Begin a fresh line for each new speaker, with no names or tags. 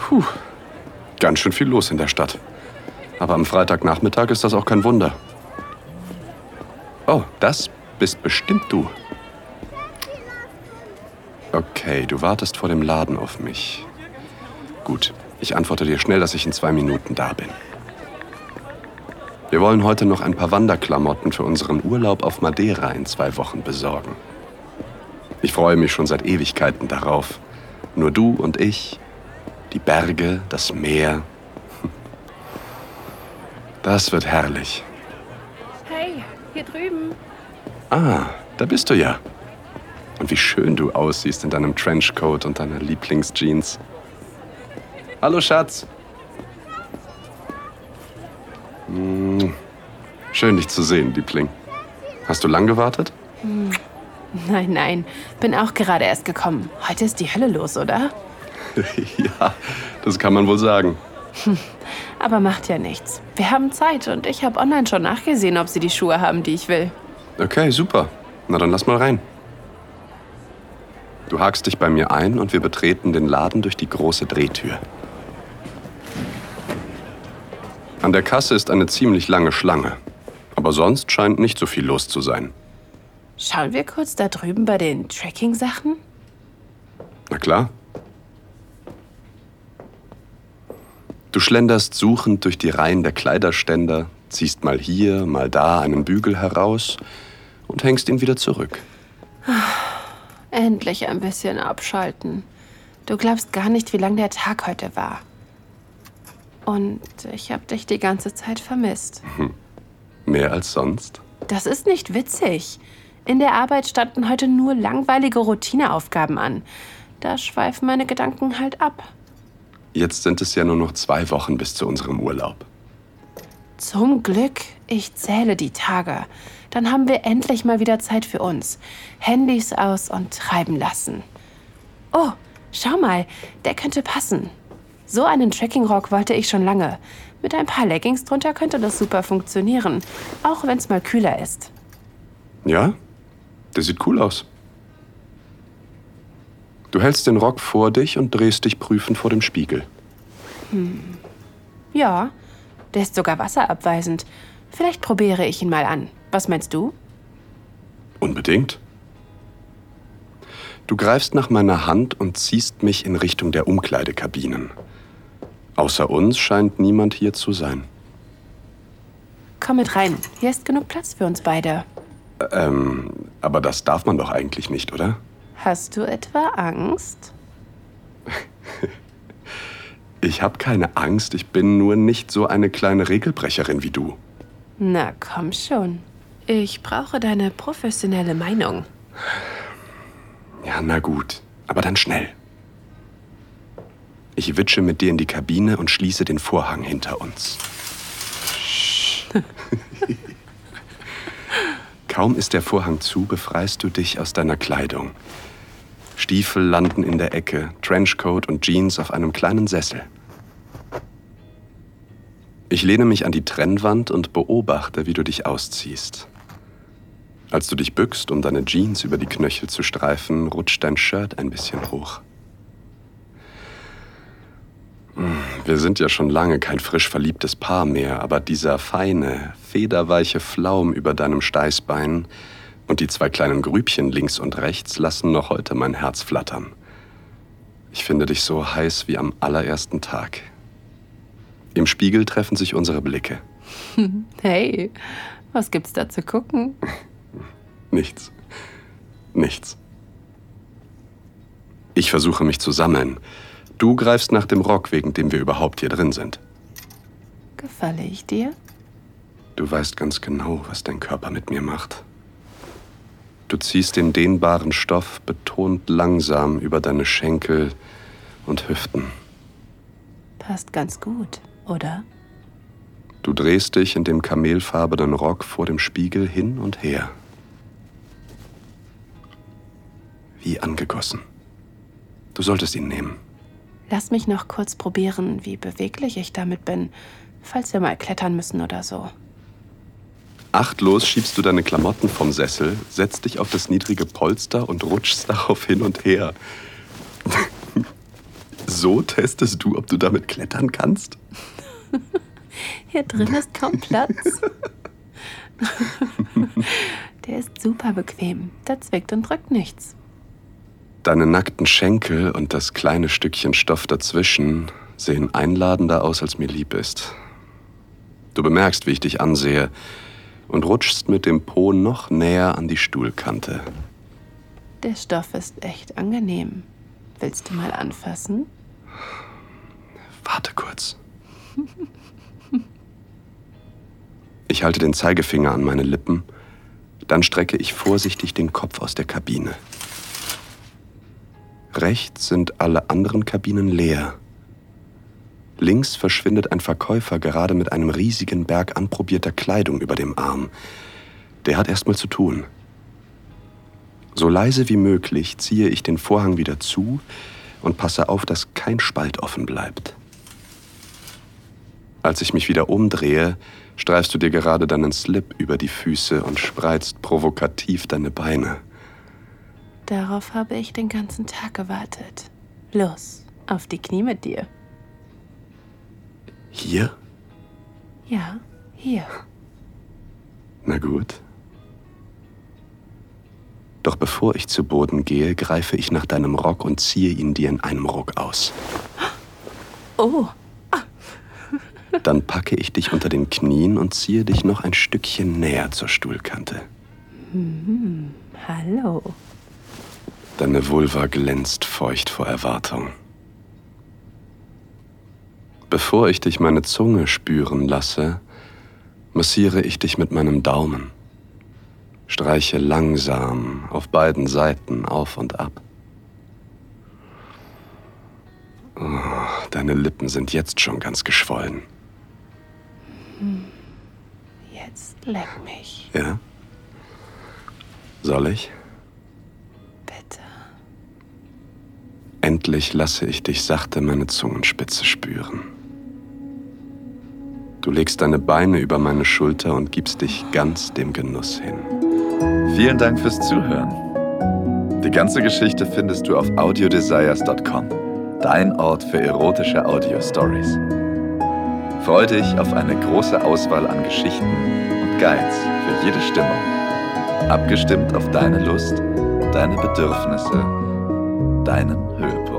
Puh. Ganz schön viel los in der Stadt. Aber am Freitagnachmittag ist das auch kein Wunder. Oh, das bist bestimmt du. Okay, du wartest vor dem Laden auf mich. Gut, ich antworte dir schnell, dass ich in zwei Minuten da bin. Wir wollen heute noch ein paar Wanderklamotten für unseren Urlaub auf Madeira in zwei Wochen besorgen. Ich freue mich schon seit Ewigkeiten darauf. Nur du und ich, die Berge, das Meer. Das wird herrlich.
Hey, hier drüben.
Ah, da bist du ja. Und wie schön du aussiehst in deinem Trenchcoat und deiner Lieblingsjeans. Hallo, Schatz. Hm, schön, dich zu sehen, Liebling. Hast du lang gewartet?
Nein, nein, bin auch gerade erst gekommen. Heute ist die Hölle los, oder?
ja, das kann man wohl sagen.
Aber macht ja nichts. Wir haben Zeit und ich habe online schon nachgesehen, ob sie die Schuhe haben, die ich will.
Okay, super. Na dann lass mal rein. Du hakst dich bei mir ein und wir betreten den Laden durch die große Drehtür. An der Kasse ist eine ziemlich lange Schlange. Aber sonst scheint nicht so viel los zu sein.
Schauen wir kurz da drüben bei den Tracking-Sachen?
Na klar. Du schlenderst suchend durch die Reihen der Kleiderständer, ziehst mal hier, mal da einen Bügel heraus und hängst ihn wieder zurück.
Endlich ein bisschen abschalten. Du glaubst gar nicht, wie lang der Tag heute war. Und ich habe dich die ganze Zeit vermisst.
Mehr als sonst?
Das ist nicht witzig. In der Arbeit standen heute nur langweilige Routineaufgaben an. Da schweifen meine Gedanken halt ab.
Jetzt sind es ja nur noch zwei Wochen bis zu unserem Urlaub.
Zum Glück, ich zähle die Tage. Dann haben wir endlich mal wieder Zeit für uns. Handys aus und treiben lassen. Oh, schau mal, der könnte passen. So einen Trekkingrock wollte ich schon lange. Mit ein paar Leggings drunter könnte das super funktionieren, auch wenn es mal kühler ist.
Ja? Der sieht cool aus. Du hältst den Rock vor dich und drehst dich prüfend vor dem Spiegel.
Ja, der ist sogar wasserabweisend. Vielleicht probiere ich ihn mal an. Was meinst du?
Unbedingt. Du greifst nach meiner Hand und ziehst mich in Richtung der Umkleidekabinen. Außer uns scheint niemand hier zu sein.
Komm mit rein. Hier ist genug Platz für uns beide.
Ähm, aber das darf man doch eigentlich nicht, oder?
Hast du etwa Angst?
Ich habe keine Angst, ich bin nur nicht so eine kleine Regelbrecherin wie du.
Na komm schon. Ich brauche deine professionelle Meinung.
Ja, na gut, aber dann schnell. Ich witsche mit dir in die Kabine und schließe den Vorhang hinter uns. Kaum ist der Vorhang zu, befreist du dich aus deiner Kleidung. Stiefel landen in der Ecke, Trenchcoat und Jeans auf einem kleinen Sessel. Ich lehne mich an die Trennwand und beobachte, wie du dich ausziehst. Als du dich bückst, um deine Jeans über die Knöchel zu streifen, rutscht dein Shirt ein bisschen hoch. Hm, Wir sind ja schon lange kein frisch verliebtes Paar mehr, aber dieser feine, federweiche Flaum über deinem Steißbein und die zwei kleinen Grübchen links und rechts lassen noch heute mein Herz flattern. Ich finde dich so heiß wie am allerersten Tag. Im Spiegel treffen sich unsere Blicke.
Hey, was gibt's da zu gucken?
Nichts. Nichts. Ich versuche mich zu sammeln. Du greifst nach dem Rock, wegen dem wir überhaupt hier drin sind.
Gefalle ich dir?
Du weißt ganz genau, was dein Körper mit mir macht. Du ziehst den dehnbaren Stoff betont langsam über deine Schenkel und Hüften.
Passt ganz gut, oder?
Du drehst dich in dem kamelfarbenen Rock vor dem Spiegel hin und her. Wie angegossen. Du solltest ihn nehmen.
Lass mich noch kurz probieren, wie beweglich ich damit bin, falls wir mal klettern müssen oder so.
Achtlos schiebst du deine Klamotten vom Sessel, setzt dich auf das niedrige Polster und rutschst darauf hin und her. So testest du, ob du damit klettern kannst?
Hier drin ist kaum Platz. Der ist super bequem. Da zwickt und drückt nichts.
Deine nackten Schenkel und das kleine Stückchen Stoff dazwischen sehen einladender aus, als mir lieb ist. Du bemerkst, wie ich dich ansehe und rutschst mit dem Po noch näher an die Stuhlkante.
Der Stoff ist echt angenehm. Willst du mal anfassen?
Warte kurz. Ich halte den Zeigefinger an meine Lippen, dann strecke ich vorsichtig den Kopf aus der Kabine. Rechts sind alle anderen Kabinen leer. Links verschwindet ein Verkäufer gerade mit einem riesigen Berg anprobierter Kleidung über dem Arm. Der hat erstmal zu tun. So leise wie möglich ziehe ich den Vorhang wieder zu und passe auf, dass kein Spalt offen bleibt. Als ich mich wieder umdrehe, streifst du dir gerade deinen Slip über die Füße und spreizt provokativ deine Beine.
Darauf habe ich den ganzen Tag gewartet. Los, auf die Knie mit dir.
Hier?
Ja, hier.
Na gut. Doch bevor ich zu Boden gehe, greife ich nach deinem Rock und ziehe ihn dir in einem Ruck aus.
Oh.
Dann packe ich dich unter den Knien und ziehe dich noch ein Stückchen näher zur Stuhlkante.
Mhm. Hallo.
Deine Vulva glänzt feucht vor Erwartung. Bevor ich dich meine Zunge spüren lasse, massiere ich dich mit meinem Daumen. Streiche langsam auf beiden Seiten auf und ab. Oh, deine Lippen sind jetzt schon ganz geschwollen.
Jetzt leck mich.
Ja? Soll ich?
Bitte.
Endlich lasse ich dich sachte meine Zungenspitze spüren. Du legst deine Beine über meine Schulter und gibst dich ganz dem Genuss hin.
Vielen Dank fürs Zuhören. Die ganze Geschichte findest du auf audiodesires.com, dein Ort für erotische Audio-Stories. Freu dich auf eine große Auswahl an Geschichten und Guides für jede Stimmung. Abgestimmt auf deine Lust, deine Bedürfnisse, deinen Höhepunkt.